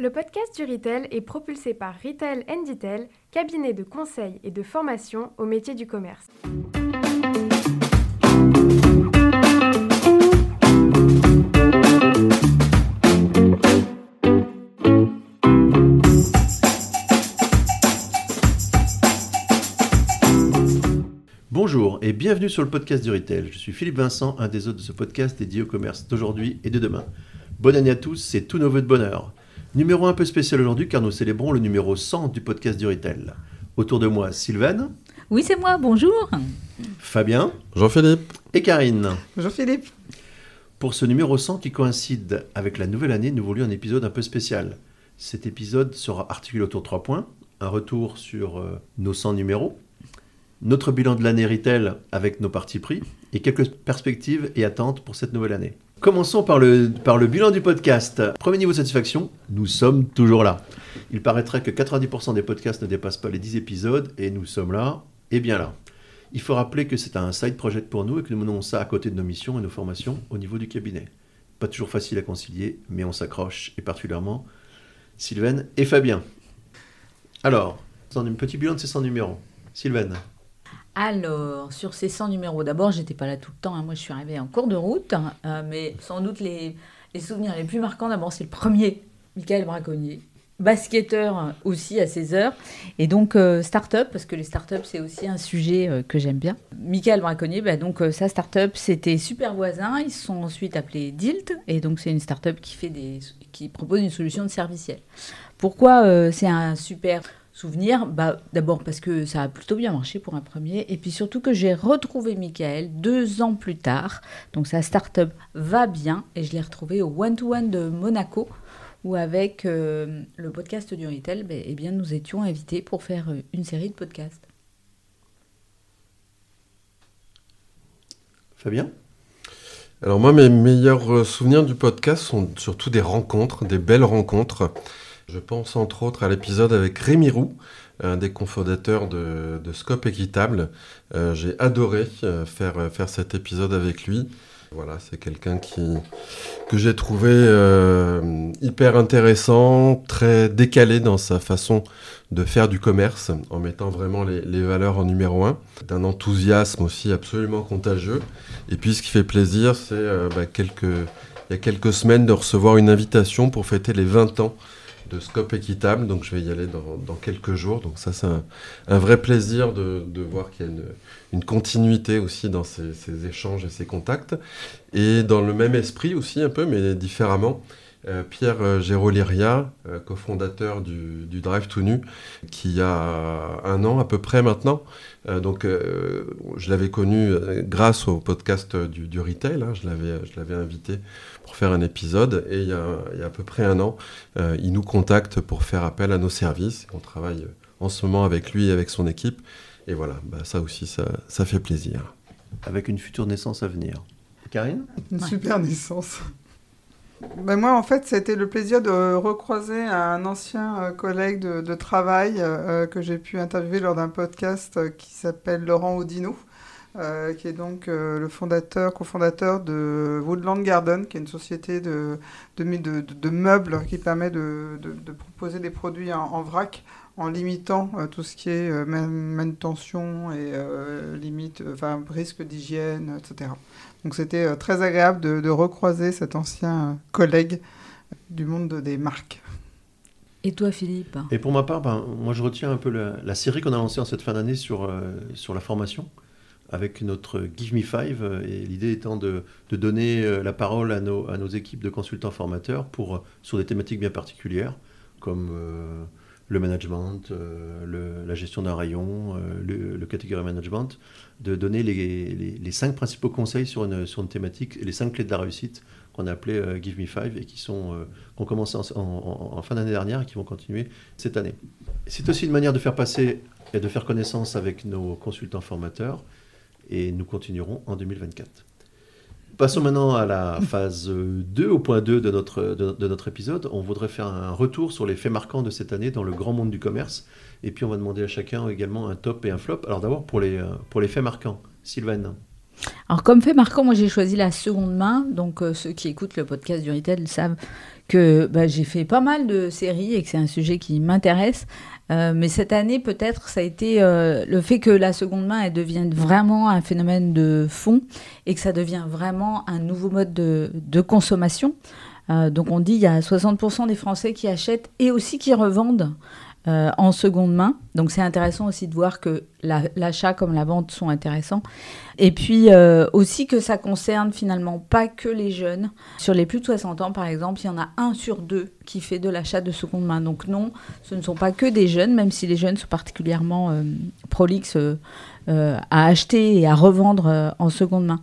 Le podcast du Retail est propulsé par Retail Detail, cabinet de conseil et de formation au métier du commerce. Bonjour et bienvenue sur le podcast du Retail. Je suis Philippe Vincent, un des hôtes de ce podcast dédié au commerce d'aujourd'hui et de demain. Bonne année à tous, c'est tous nos voeux de bonheur. Numéro un peu spécial aujourd'hui car nous célébrons le numéro 100 du podcast du Retail. Autour de moi, Sylvain. Oui, c'est moi, bonjour. Fabien. Jean-Philippe. Et Karine. Bonjour Philippe. Pour ce numéro 100 qui coïncide avec la nouvelle année, nous voulions un épisode un peu spécial. Cet épisode sera articulé autour de trois points. Un retour sur euh, nos 100 numéros, notre bilan de l'année retail avec nos parties pris et quelques perspectives et attentes pour cette nouvelle année. Commençons par le, par le bilan du podcast. Premier niveau de satisfaction, nous sommes toujours là. Il paraîtrait que 90% des podcasts ne dépassent pas les 10 épisodes et nous sommes là et bien là. Il faut rappeler que c'est un side project pour nous et que nous menons ça à côté de nos missions et nos formations au niveau du cabinet. Pas toujours facile à concilier, mais on s'accroche et particulièrement Sylvain et Fabien. Alors, un petit bilan de ces 100 numéros. Sylvain. Alors, sur ces 100 numéros, d'abord, j'étais pas là tout le temps. hein. Moi, je suis arrivée en cours de route. euh, mais sans doute les, souvenirs les plus marquants, d'abord, c'est le premier, Michael Braconnier. Basketteur euh, aussi à 16 heures. Et donc, euh, start-up, parce que les start-up, c'est aussi un sujet que j'aime bien. Michael Braconnier, bah, donc, sa start-up, c'était Super Voisin. Ils sont ensuite appelés Dilt. Et donc, c'est une start-up qui, qui propose une solution de serviciel. Pourquoi c'est un super souvenir bah, D'abord parce que ça a plutôt bien marché pour un premier, et puis surtout que j'ai retrouvé Michael deux ans plus tard. Donc sa start-up va bien, et je l'ai retrouvé au One-to-One de Monaco, où avec euh, le podcast du Retail, bah, eh bien, nous étions invités pour faire euh, une série de podcasts. Fabien? Alors moi, mes meilleurs euh, souvenirs du podcast sont surtout des rencontres, des belles rencontres. Je pense entre autres à l'épisode avec Rémi Roux, un des cofondateurs de, Scope Équitable. Euh, J'ai adoré euh, faire, euh, faire cet épisode avec lui. Voilà, c'est quelqu'un qui que j'ai trouvé hyper intéressant, très décalé dans sa façon de faire du commerce, en mettant vraiment les, valeurs en numéro un, d'un enthousiasme aussi absolument contagieux. Et puis ce qui fait plaisir, c'est bah, quelques, il y a quelques semaines de recevoir une invitation pour fêter les 20 ans de Scope Équitable, donc je vais y aller dans, quelques jours. Donc ça, c'est un, vrai plaisir de, voir qu'il y a une, continuité aussi dans ces, échanges et ces contacts. Et dans le même esprit aussi, un peu, mais différemment, Pierre euh, Géroliria, euh, cofondateur du, du Drive to Nu, qui a un an à peu près maintenant. Euh, donc, euh, je l'avais connu euh, grâce au podcast du, du retail. hein. je l'avais, je l'avais invité pour faire un épisode. Et il y a, il y a à peu près un an, euh, il nous contacte pour faire appel à nos services. On travaille en ce moment avec lui et avec son équipe. Et voilà, bah, ça aussi, ça, ça fait plaisir. Avec une future naissance à venir. Karine? Une Ouais. super naissance. Ben moi, en fait, c'était le plaisir de recroiser un ancien euh, collègue de, travail euh, que j'ai pu interviewer lors d'un podcast euh, qui s'appelle Laurent Audino, euh, qui est donc euh, le fondateur, cofondateur de Woodland Garden, qui est une société de, de, meubles qui permet de, proposer des produits en vrac en limitant euh, tout ce qui est euh, man- manutention et euh, limite, euh, enfin, risque d'hygiène, etc. Donc c'était euh, très agréable de, de recroiser cet ancien euh, collègue du monde de- des marques. Et toi, Philippe? Et pour ma part, ben, moi je retiens un peu la, la série qu'on a lancée en cette fin d'année sur, euh, sur la formation, avec notre Give Me Five, et l'idée étant de, de donner la parole à nos, à nos équipes de consultants formateurs pour, sur des thématiques bien particulières, comme euh, le management, euh, la gestion d'un rayon, euh, le, le category management, de donner les, cinq principaux conseils sur une, sur une thématique les cinq clés de la réussite qu'on a appelé euh, Give Me Five et qui sont euh, qu'on en- en fin d'année dernière et qui vont continuer cette année. C'est aussi une manière de faire passer et de faire connaissance avec nos consultants formateurs et nous continuerons en 2024. Passons maintenant à la phase 2, au point 2 de notre, de, notre épisode. On voudrait faire un retour sur les faits marquants de cette année dans le grand monde du commerce. Et puis on va demander à chacun également un top et un flop. Alors d'abord pour les, euh, pour les faits marquants. Sylvain. Alors comme fait marquant, moi j'ai choisi la seconde main, donc euh, ceux qui écoutent le podcast du retail savent que bah, j'ai fait pas mal de séries et que c'est un sujet qui m'intéresse. Euh, mais cette année, peut-être, ça a été euh, le fait que la seconde main, elle devienne vraiment un phénomène de fond et que ça devient vraiment un nouveau mode de, consommation. Donc on dit il y a 60% des Français qui achètent et aussi qui revendent euh, en seconde main. Donc c'est intéressant aussi de voir que la- l'achat comme la vente sont intéressants. Et puis euh, aussi que ça concerne finalement pas que les jeunes. Sur les plus de 60 ans par exemple, il y en a un sur deux qui fait de l'achat de seconde main. Donc non, ce ne sont pas que des jeunes, même si les jeunes sont particulièrement euh, prolixes euh, à acheter et à revendre en seconde main.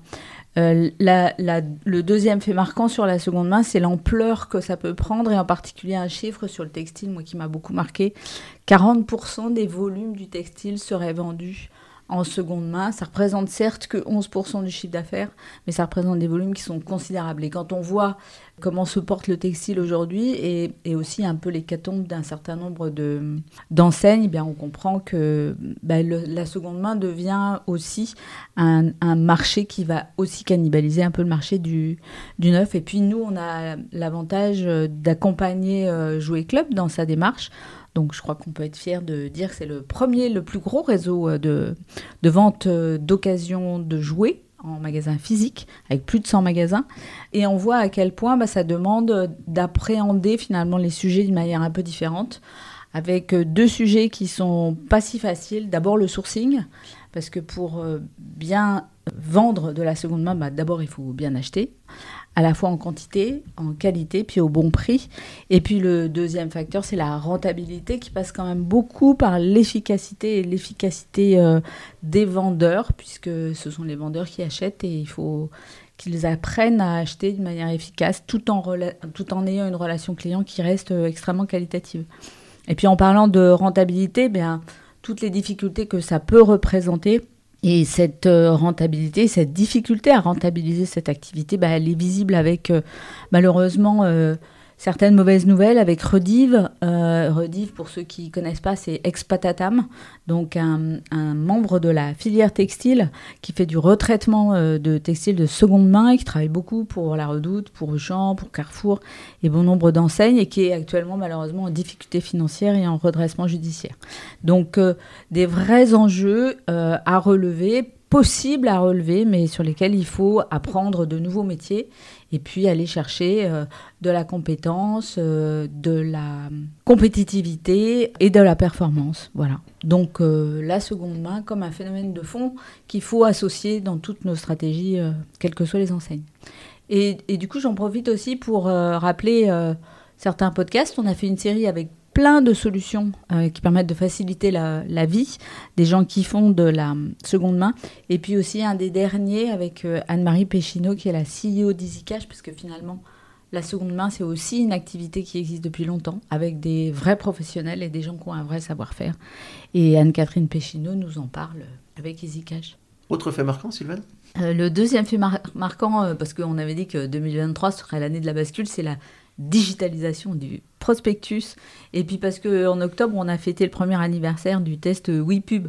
Euh, le deuxième fait marquant sur la seconde main, c'est l'ampleur que ça peut prendre, et en particulier un chiffre sur le textile, moi qui m'a beaucoup marqué. 40% des volumes du textile seraient vendus en seconde main. Ça représente certes que 11% du chiffre d'affaires, mais ça représente des volumes qui sont considérables. Et quand on voit comment se porte le textile aujourd'hui et, aussi un peu l'hécatombe d'un certain nombre de- d'enseignes, eh bien on comprend que le- la seconde main devient aussi un, marché qui va aussi cannibaliser un peu le marché du, du neuf. Et puis nous, on a l'avantage d'accompagner euh, Jouet Club dans sa démarche. Donc je crois qu'on peut être fier de dire que c'est le premier, le plus gros réseau euh, de, de vente euh, d'occasion de jouets en magasin physique, avec plus de 100 magasins. Et on voit à quel point bah, ça demande euh, d'appréhender finalement les sujets d'une manière un peu différente, avec deux sujets qui sont pas si faciles. D'abord le sourcing, parce que pour bien vendre de la seconde main, bah, d'abord il faut bien acheter, à la fois en quantité, en qualité, puis au bon prix. Et puis le deuxième facteur, c'est la rentabilité qui passe quand même beaucoup par l'efficacité et l'efficacité euh, des vendeurs, puisque ce sont les vendeurs qui achètent et il faut qu'ils apprennent à acheter d'une manière efficace tout en, tout en ayant une relation client qui reste euh, extrêmement qualitative. Et puis en parlant de rentabilité, bien, toutes les difficultés que ça peut représenter, et cette euh, rentabilité, cette difficulté à rentabiliser cette activité, bah, elle est visible avec euh, malheureusement euh, certaines mauvaises nouvelles avec Rediv. Euh, Rediv, pour ceux qui ne connaissent pas, c'est Expatatam, donc un, membre de la filière textile qui fait du retraitement euh, de textiles de seconde main et qui travaille beaucoup pour La Redoute, pour Auchan, pour Carrefour et bon nombre d'enseignes et qui est actuellement malheureusement en difficulté financière et en redressement judiciaire. Donc euh, des vrais enjeux à relever, possibles à relever, mais sur lesquels il faut apprendre de nouveaux métiers et puis aller chercher euh, de la compétence, euh, de la compétitivité et de la performance. Voilà. Donc euh, la seconde main comme un phénomène de fond qu'il faut associer dans toutes nos stratégies, quelles que soient les enseignes. Et, et du coup, j'en profite aussi pour rappeler certains podcasts. On a fait une série avec plein de solutions euh, qui permettent de faciliter la, la vie des gens qui font de la seconde main. Et puis aussi un des derniers avec euh, Anne-Marie Péchineau, qui est la CEO d'EasyCash, parce que finalement, la seconde main, c'est aussi une activité qui existe depuis longtemps, avec des vrais professionnels et des gens qui ont un vrai savoir-faire. Et Anne-Catherine Péchineau nous en parle avec EasyCash. Autre fait marquant, Sylvain? Euh, le deuxième fait mar- marquant, euh, parce qu'on avait dit que 2023 serait l'année de la bascule, c'est la digitalisation du prospectus. Et puis parce qu'en octobre, on a fêté le premier anniversaire du test WePub.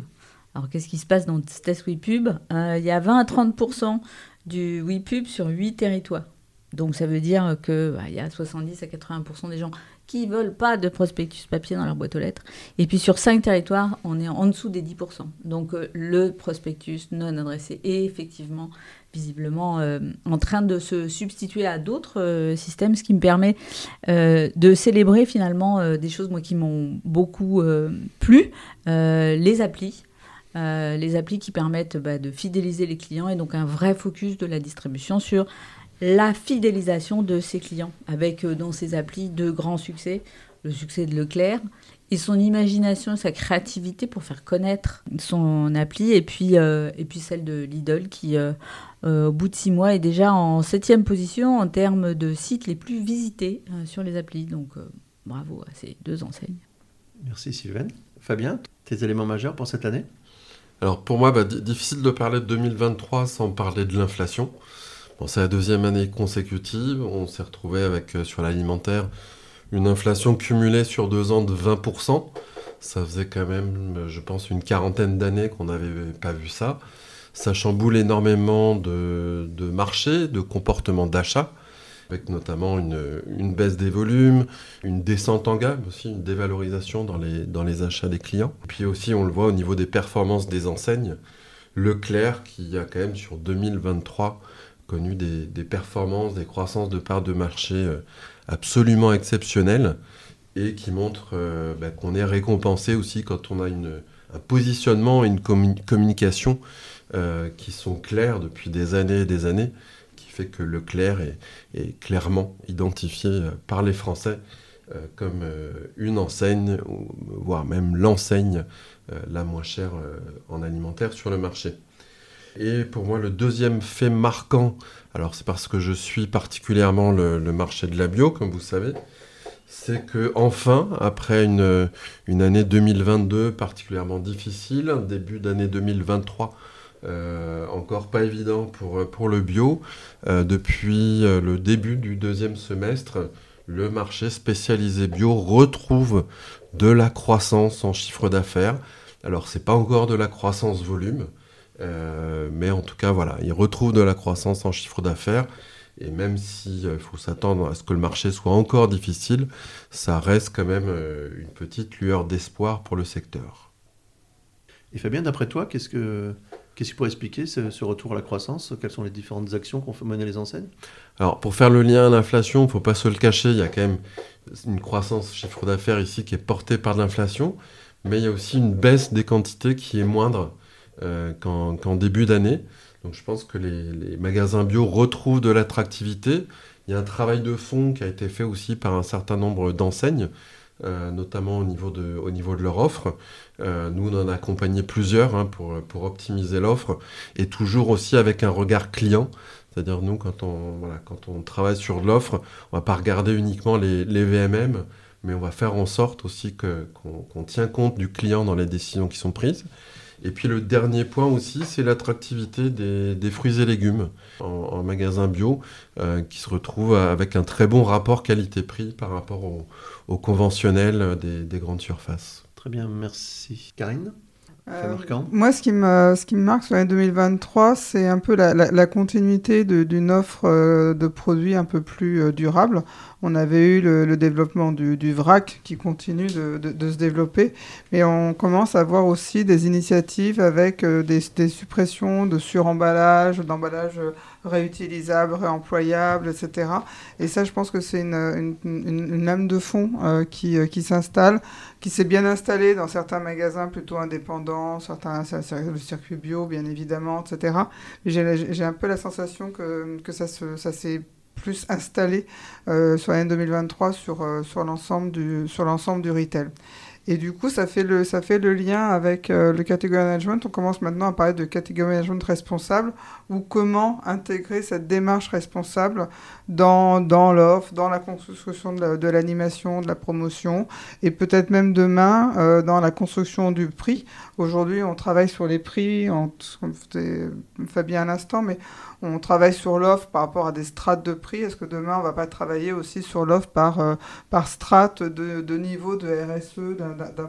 Alors qu'est-ce qui se passe dans ce test WePub? Euh, Il y a 20 à 30% du WePub sur 8 territoires. Donc ça veut dire qu'il y a 70 à 80% des gens qui veulent pas de prospectus papier dans leur boîte aux lettres. Et puis sur 5 territoires, on est en dessous des 10%. Donc euh, le prospectus non adressé est effectivement visiblement euh, en train de se substituer à d'autres euh, systèmes, ce qui me permet euh, de célébrer finalement des choses moi qui m'ont beaucoup plu, les applis. Les applis qui permettent bah, de fidéliser les clients et donc un vrai focus de la distribution sur la fidélisation de ses clients avec dans ces applis deux grands succès, le succès de Leclerc et son imagination, sa créativité pour faire connaître son appli et puis, euh, et puis celle de Lidl qui euh, euh, au bout de six mois est déjà en septième position en termes de sites les plus visités euh, sur les applis. Donc euh, bravo à ces deux enseignes. Merci Sylvain. Fabien, tes éléments majeurs pour cette année? Alors pour moi, bah, di- difficile de parler de 2023 sans parler de l'inflation. Bon, c'est la deuxième année consécutive. On s'est retrouvé avec, euh, sur l'alimentaire, une inflation cumulée sur deux ans de 20%. Ça faisait quand même, je pense, une quarantaine d'années qu'on n'avait pas vu ça. ça chamboule énormément de, marchés, de comportements d'achat, avec notamment une, baisse des volumes, une descente en gamme aussi, une dévalorisation dans les, achats des clients. Puis aussi, on le voit au niveau des performances des enseignes, Leclerc qui a quand même sur 2023 connu des, performances, des croissances de parts de marché euh, absolument exceptionnelles et qui montrent euh, bah, qu'on est récompensé aussi quand on a un positionnement et une communication euh, qui sont clairs depuis des années et des années fait que Leclerc est, est clairement identifié euh, par les Français comme une enseigne, voire même l'enseigne la moins chère en alimentaire sur le marché. Et pour moi, le deuxième fait marquant, alors c'est parce que je suis particulièrement le, marché de la bio, comme vous savez, c'est que enfin, après une, année 2022 particulièrement difficile, début d'année 2023 euh, encore pas évident pour, euh, pour le bio. Euh, depuis le début du deuxième semestre, le marché spécialisé bio retrouve de la croissance en chiffre d'affaires. Alors, c'est pas encore de la croissance volume, mais en tout cas, voilà, il retrouve de la croissance en chiffre d'affaires. Et même s'il faut s'attendre à ce que le marché soit encore difficile, ça reste quand même une petite lueur d'espoir pour le secteur. Et Fabien, d'après toi, qu'est-ce que Qu'est-ce qui pourrait expliquer ce, retour à la croissance? Quelles sont les différentes actions qu'ont fait mener les enseignes? Alors, pour faire le lien à l'inflation, il ne faut pas se le cacher, il y a quand même une croissance chiffre d'affaires ici qui est portée par l'inflation, mais il y a aussi une baisse des quantités qui est moindre euh, qu'en début d'année. Donc, je pense que les, magasins bio retrouvent de l'attractivité. Il y a un travail de fond qui a été fait aussi par un certain nombre d'enseignes. Euh, notamment au niveau de, au niveau de leur offre. Euh, nous, on en a accompagné plusieurs hein, pour, pour optimiser l'offre et toujours aussi avec un regard client. C'est-à-dire, nous, quand on, voilà, quand on travaille sur l'offre, on va pas regarder uniquement les, les, VMM, mais on va faire en sorte aussi qu'on tient compte du client dans les décisions qui sont prises. Et puis le dernier point aussi, c'est l'attractivité des, fruits et légumes en, magasin bio, euh, qui se retrouvent avec un très bon rapport qualité-prix par rapport au, conventionnel des, grandes surfaces. Très bien, merci. Karine? Euh, moi, ce qui, me, ce qui me marque sur l'année 2023, c'est un peu la, continuité d'une offre euh, de produits un peu plus durable. On avait eu le, développement du, vrac qui continue de, se développer, mais on commence à voir aussi des initiatives avec euh, des, suppressions de suremballage, d'emballage réutilisable, réemployable, etc. Et ça, je pense que c'est une, lame de fond euh, qui, euh, qui s'installe, qui s'est bien installée dans certains magasins plutôt indépendants, certains le circuit bio, bien évidemment, etc. J'ai un peu la sensation que, que ça s'est plus installé euh, sur l'année 2023 sur, euh, sur l'ensemble du, sur l'ensemble du retail. Et du coup, ça fait le, ça fait le lien avec euh, le category management. On commence maintenant à parler de category management responsable ou comment intégrer cette démarche responsable dans, dans l'offre, dans la construction de l'animation, de, la promotion et peut-être même demain euh, dans la construction du prix. Aujourd'hui, on travaille sur les prix, on, comme Fabien à l'instant, mais on travaille sur l'offre par rapport à des strates de prix. Est-ce que demain, on ne va pas travailler aussi sur l'offre par, euh, par de, de, niveau de RSE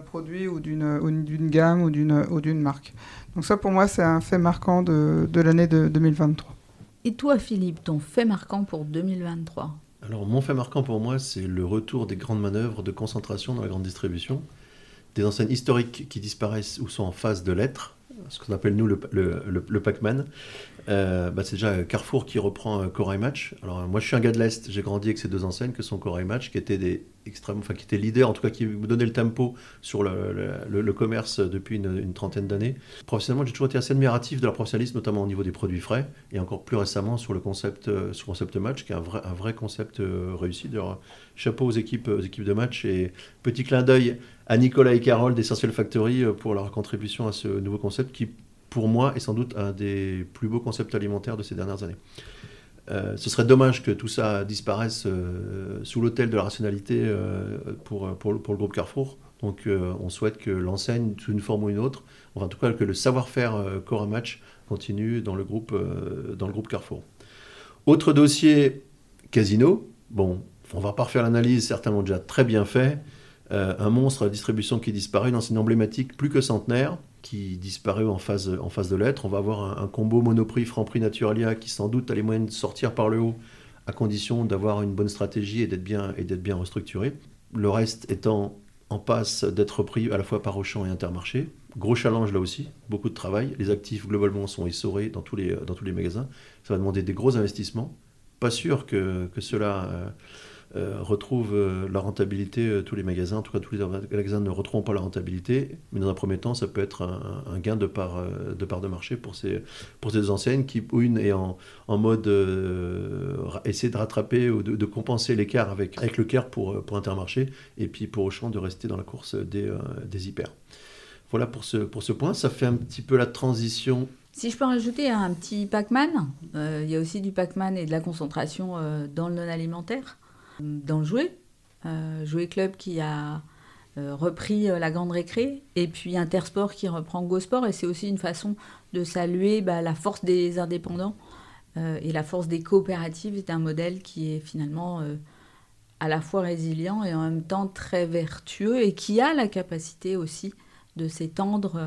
produit ou d'une gamme ou d'une marque Donc ça, pour moi, c'est un fait marquant de, de l'année de 2023. Et toi, Philippe, ton fait marquant pour 2023 Alors, mon fait marquant pour moi, c'est le retour des grandes manœuvres de concentration dans la grande distribution, des enseignes historiques qui disparaissent ou sont en phase de l'être, ce qu'on appelle nous le, le, le Pac-Man, euh, bah, c'est déjà Carrefour qui reprend euh, Corail Match. Alors moi je suis un gars de l'Est, j'ai grandi avec ces deux enseignes que sont Corail Match, qui étaient des extrêmes, enfin qui étaient leaders, en tout cas qui donnaient le tempo sur le, commerce depuis une, trentaine d'années. Professionnellement, j'ai toujours été assez admiratif de leur professionnalisme, notamment au niveau des produits frais, et encore plus récemment sur le concept, euh, sur concept match, qui est un vrai, un vrai concept réussi. D'ailleurs, chapeau aux équipes, aux équipes de match et petit clin d'œil à Nicolas et Carole d'Essential Factory pour leur contribution à ce nouveau concept qui pour moi, est sans doute un des plus beaux concepts alimentaires de ces dernières années. Euh, ce serait dommage que tout ça disparaisse euh, sous l'autel de la rationalité euh, pour, pour, le groupe Carrefour. Donc on souhaite que l'enseigne, sous une forme ou une autre, enfin en tout cas que le savoir-faire Cora Match continue dans le, groupe, Carrefour. Autre dossier, Casino. Bon, on va pas refaire l'analyse, certains l'ont déjà très bien fait. Un monstre à distribution qui disparaît, une enseigne emblématique plus que centenaire, qui disparaît en phase, de lettres. On va avoir un, combo Monoprix, Franprix, Naturalia qui sans doute a les moyens de sortir par le haut à condition d'avoir une bonne stratégie et d'être bien, bien restructuré. Le reste étant en passe d'être pris à la fois par Auchan et Intermarché. Gros challenge là aussi, beaucoup de travail. Les actifs globalement sont essorés dans tous les, magasins. Ça va demander des gros investissements. Pas sûr que, que cela euh, euh, retrouvent euh, la rentabilité, euh, tous les magasins, en tout cas tous les magasins ne retrouveront pas la rentabilité, mais dans un premier temps, ça peut être un, gain de part, de marché pour ces, pour ces enseignes qui, une est en, en mode essayer de rattraper ou de, compenser l'écart avec, avec le CARE pour, pour Intermarché, et puis pour Auchan de rester dans la course des, des hyper. Voilà pour ce, pour ce point, ça fait un petit peu la transition. Si je peux rajouter un petit Pac-Man, il y a aussi du Pac-Man et de la concentration dans le non-alimentaire dans le jouet. Euh, jouet Club qui a euh, repris euh, la grande récré, et puis Intersport qui reprend GoSport, et c'est aussi une façon de saluer bah, la force des indépendants et la force des coopératives. C'est un modèle qui est finalement à la fois résilient et en même temps très vertueux, et qui a la capacité aussi de s'étendre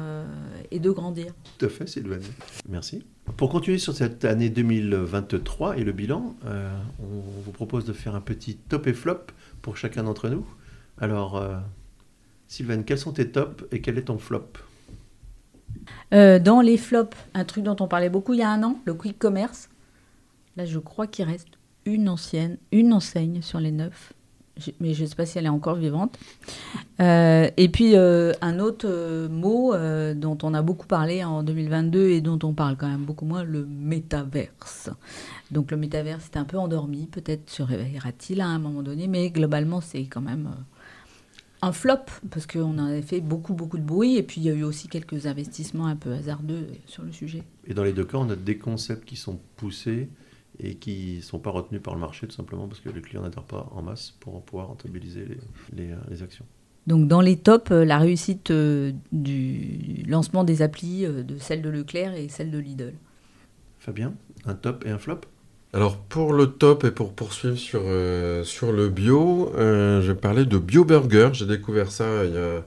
et de grandir. Tout à fait, Sylvain. Merci. Pour continuer sur cette année 2023 et le bilan, euh, on vous propose de faire un petit top et flop pour chacun d'entre nous. Alors, euh, Sylvain, quels sont tes tops et quel est ton flop? Euh, Dans les flops, un truc dont on parlait beaucoup il y a un an, le quick commerce. Là, je crois qu'il reste une ancienne, une enseigne sur les neuf mais je ne sais pas si elle est encore vivante. Euh, et puis euh, un autre euh, mot dont on a beaucoup parlé en 2022 et dont on parle quand même beaucoup moins, le métaverse. Donc le métaverse est un peu endormi, peut-être se réveillera-t-il à un moment donné, mais globalement c'est quand même un flop parce qu'on en a fait beaucoup beaucoup de bruit et puis il y a eu aussi quelques investissements un peu hasardeux sur le sujet. Et dans les deux cas, on a des concepts qui sont poussés et qui ne sont pas retenus par le marché tout simplement parce que les clients n'adhèrent pas en masse pour pouvoir rentabiliser les, les, euh, actions. Donc dans les tops, euh, la réussite euh, du lancement des applis de celle de Leclerc et celle de Lidl. Fabien, un top et un flop? Alors pour le top et pour poursuivre sur, sur le bio, je vais parler de BioBurger. J'ai découvert ça il y a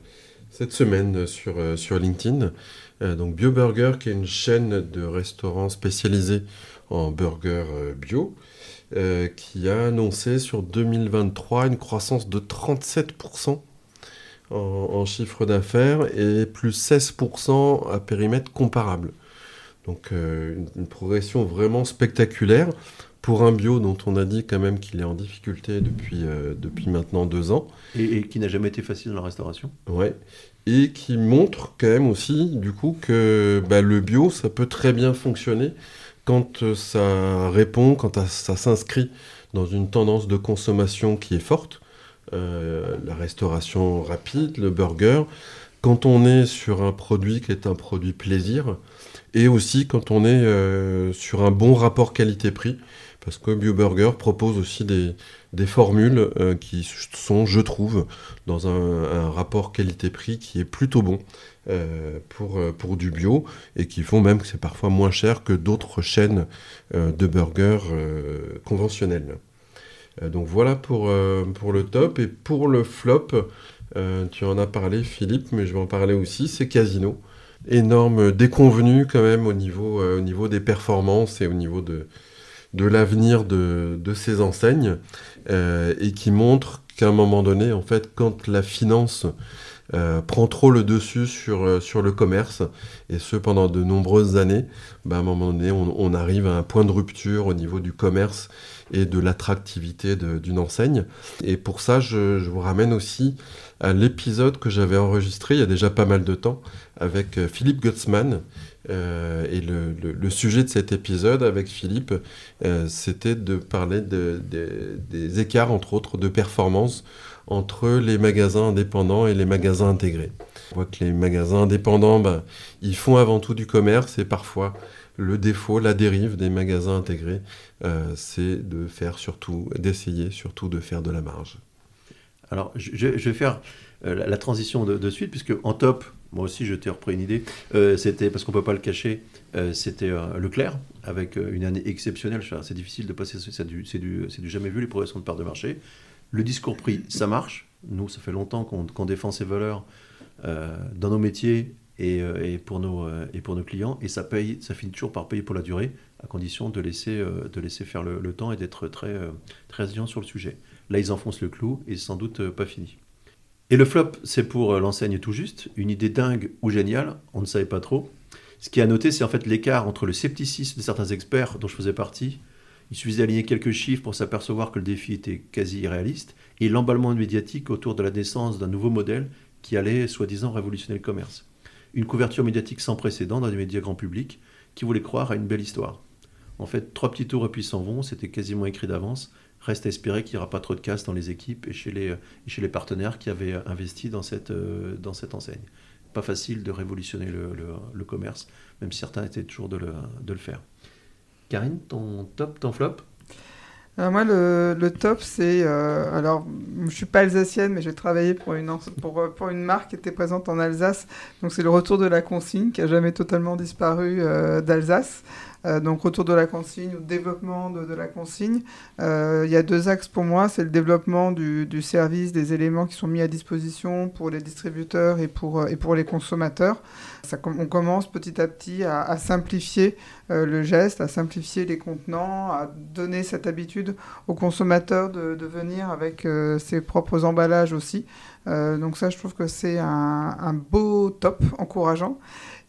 cette semaine sur, sur LinkedIn. Donc BioBurger qui est une chaîne de restaurants spécialisés en burger euh, bio, euh, qui a annoncé sur 2023 une croissance de 37% en, chiffre d'affaires et plus 16% à périmètre comparable. Donc euh, une, progression vraiment spectaculaire pour un bio dont on a dit quand même qu'il est en difficulté depuis, depuis maintenant deux ans. Et, qui n'a jamais été facile dans la restauration. Ouais. Et qui montre quand même aussi du coup que bah, le bio, ça peut très bien fonctionner quand euh, ça répond, quand ça s'inscrit dans une tendance de consommation qui est forte, euh, la restauration rapide, le burger, quand on est sur un produit qui est un produit plaisir, et aussi quand on est euh, sur un bon rapport qualité-prix, parce que BioBurger propose aussi des, des formules qui sont, je trouve, dans un, rapport qualité-prix qui est plutôt bon. Euh, pour, euh, pour du bio et qui font même que c'est parfois moins cher que d'autres chaînes euh, de burgers conventionnelles. donc voilà pour, pour le top. Et pour le flop, tu en as parlé Philippe, mais je vais en parler aussi, c'est Casino. Énorme déconvenu quand même au niveau, au niveau des performances et au niveau de, de l'avenir de, ces enseignes et qui montre qu'à un moment donné, en fait, quand la finance euh, prend trop le dessus sur, euh, sur le commerce, et ce pendant de nombreuses années, bah, à un moment donné, on, arrive à un point de rupture au niveau du commerce et de l'attractivité d'une enseigne. Et pour ça, je, vous ramène aussi à l'épisode que j'avais enregistré il y a déjà pas mal de temps avec euh, Philippe Gutzmann. Et le, sujet de cet épisode avec Philippe, c'était de parler de, des écarts, entre autres, de performance entre les magasins indépendants et les magasins intégrés. On voit que les magasins indépendants, ben, ils font avant tout du commerce et parfois le défaut, la dérive des magasins intégrés, euh, c'est de faire surtout, d'essayer surtout de faire de la marge. Alors, je, vais faire euh, la transition de, suite, puisque en top, moi aussi je t'ai repris une idée, euh, c'était, parce qu'on ne peut pas le cacher, c'était Leclerc, avec une année exceptionnelle. C'est difficile de passer, c'est du, jamais vu, les progressions de part de marché. Le discours prix, ça marche. Nous, ça fait longtemps qu'on défend ces valeurs euh, dans nos métiers et, euh, pour nos, euh, clients. Et ça, paye, ça finit toujours par payer pour la durée, à condition de laisser, euh, faire le, temps et d'être très, euh, très exigeant sur le sujet. Là, ils enfoncent le clou et c'est sans doute euh, pas fini. Et le flop, c'est pour euh, l'enseigne tout juste, une idée dingue ou géniale, on ne savait pas trop. Ce qui est à c'est en fait l'écart entre le scepticisme de certains experts dont je faisais partie, il suffisait d'aligner quelques chiffres pour s'apercevoir que le défi était quasi irréaliste, et l'emballement médiatique autour de la naissance d'un nouveau modèle qui allait soi-disant révolutionner le commerce. Une couverture médiatique sans précédent dans les médias grand public qui voulait croire à une belle histoire. En fait, trois petits tours et puis s'en vont, c'était quasiment écrit d'avance. Reste à espérer qu'il n'y aura pas trop de casse dans les équipes et chez les, chez les partenaires qui avaient investi dans cette, euh, dans cette enseigne. Pas facile de révolutionner le, le- commerce, même si certains étaient toujours de le, de le faire. Karine, ton top, ton flop? Alors moi, le, le top, c'est... euh, alors, je suis pas alsacienne, mais j'ai travaillé pour une, pour, euh, pour une marque qui était présente en Alsace. Donc, c'est le retour de la consigne, qui a jamais totalement disparu euh, d'Alsace. Euh, donc, retour de la consigne ou développement de, de la consigne. Euh, Il y a deux axes pour moi. C'est le développement du, du service, des éléments qui sont mis à disposition pour les distributeurs et pour, euh, et pour les consommateurs. Ça, on commence petit à petit à, à simplifier le geste, à simplifier les contenants, à donner cette habitude aux consommateurs de, de venir avec ses propres emballages aussi. Euh, donc ça, je trouve que c'est un, un beau top encourageant.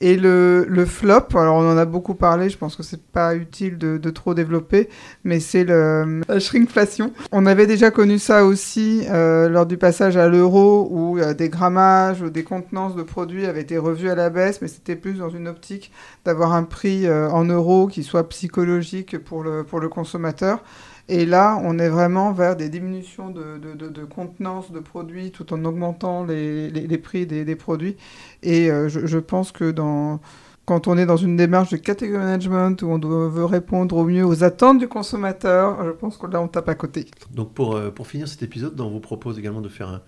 Et le, le flop, alors on en a beaucoup parlé, je pense que c'est pas utile de, de trop développer, mais c'est le, la shrinkflation. On avait déjà connu ça aussi euh, lors du passage à l'euro où euh, des grammages ou des contenances de produits avaient été revus à la baisse, mais c'était plus dans une optique d'avoir un prix euh, en euros qui soit psychologique pour le, pour le consommateur. Et là, on est vraiment vers des diminutions de, de, de, contenance de produits tout en augmentant les, les, prix des, des produits. Et euh, je, je pense que dans, quand on est dans une démarche de category management où on veut répondre au mieux aux attentes du consommateur, je pense que là, on tape à côté. Donc pour, euh, pour finir cet épisode, on vous propose également de faire un,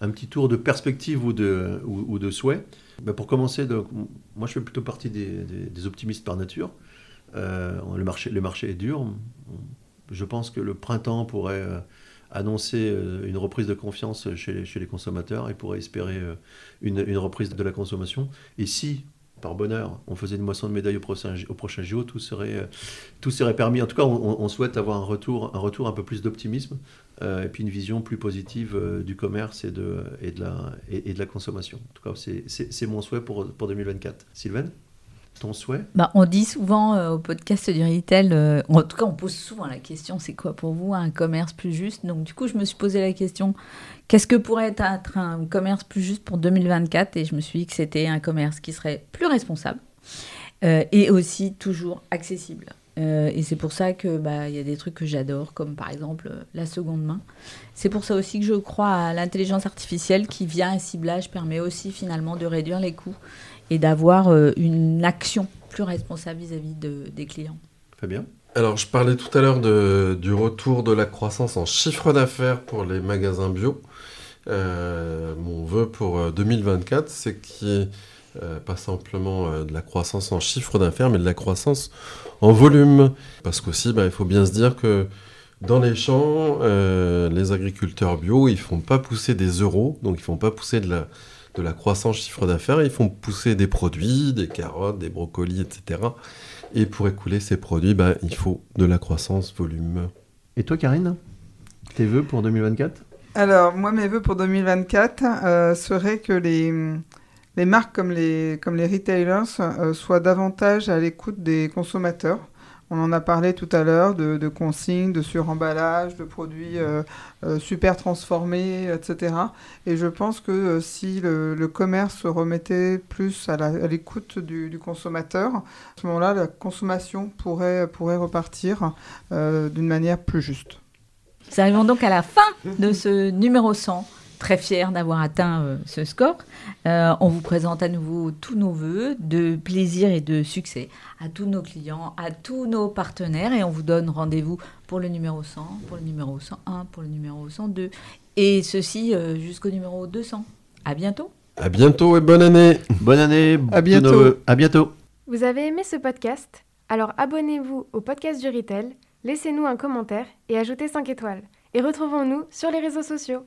un petit tour de perspective ou de, ou, de souhait. Ben, pour commencer, donc, moi je fais plutôt partie des, des- des optimistes par nature. Euh, le, marché, le marché est dur. Je pense que le printemps pourrait euh, annoncer euh, une reprise de confiance chez les, consommateurs et pourrait espérer euh, une, reprise de la consommation. Et si, par bonheur, on faisait une moisson de médailles au prochain, au JO, tout serait, permis. En tout cas, on, souhaite avoir un retour, un retour un peu plus d'optimisme et puis une vision plus positive du commerce et de, la, consommation. En tout cas, c'est- mon souhait pour 2024. Sylvain, ton souhait? Bah, on dit souvent euh, au podcast du retail, euh, en tout cas on pose souvent la question, c'est quoi pour vous un commerce plus juste? Donc du coup je me suis posé la question, qu'est-ce que pourrait être un commerce plus juste pour 2024 Et je me suis dit que c'était un commerce qui serait plus responsable euh, et aussi toujours accessible. Et c'est pour ça que bah, y a des trucs que j'adore, comme par exemple la seconde main. C'est pour ça aussi que je crois à l'intelligence artificielle qui, via un ciblage, permet aussi finalement de réduire les coûts et d'avoir euh, une action plus responsable vis-à-vis de- des clients. Fabien? Alors, je parlais tout à l'heure du retour de la croissance en chiffre d'affaires pour les magasins bio. Euh, mon vœu pour euh, 2024, c'est qu'il n'y ait euh, pas simplement euh, de la croissance en chiffre d'affaires, mais de la croissance en volume. Parce qu'aussi, bah, il faut bien se dire que dans les champs, euh, les agriculteurs bio, ils font pas pousser des euros, donc ils font pas pousser de la, de la croissance chiffre d'affaires, ils font pousser des produits, des carottes, des brocolis, etc. Et pour écouler ces produits, bah, il faut de la croissance volume. Et toi, Karine Tes vœux pour 2024 Alors, moi, mes vœux pour 2024 euh, seraient que les, les marques comme les, comme les retailers euh, soient davantage à l'écoute des consommateurs. On en a parlé tout à l'heure de, consignes, de suremballage, de produits euh, euh, super transformés, etc. Et je pense que euh, si le, commerce se remettait plus à l'écoute du, consommateur, à ce moment-là, la consommation pourrait, pourrait repartir d'une manière plus juste. Nous arrivons donc à la fin de ce numéro 100. Très fiers d'avoir atteint euh, ce score. Euh, on vous présente à nouveau tous nos voeux de plaisir et de succès à tous nos clients, à tous nos partenaires et on vous donne rendez-vous pour le numéro 100, pour le numéro 101, pour le numéro 102 et ceci euh, jusqu'au numéro 200. À bientôt. À bientôt et bonne année Bonne année À bientôt. À bientôt Vous avez aimé ce podcast? Alors abonnez-vous au podcast du Retail, laissez-nous un commentaire et ajoutez 5 étoiles. Et retrouvons-nous sur les réseaux sociaux.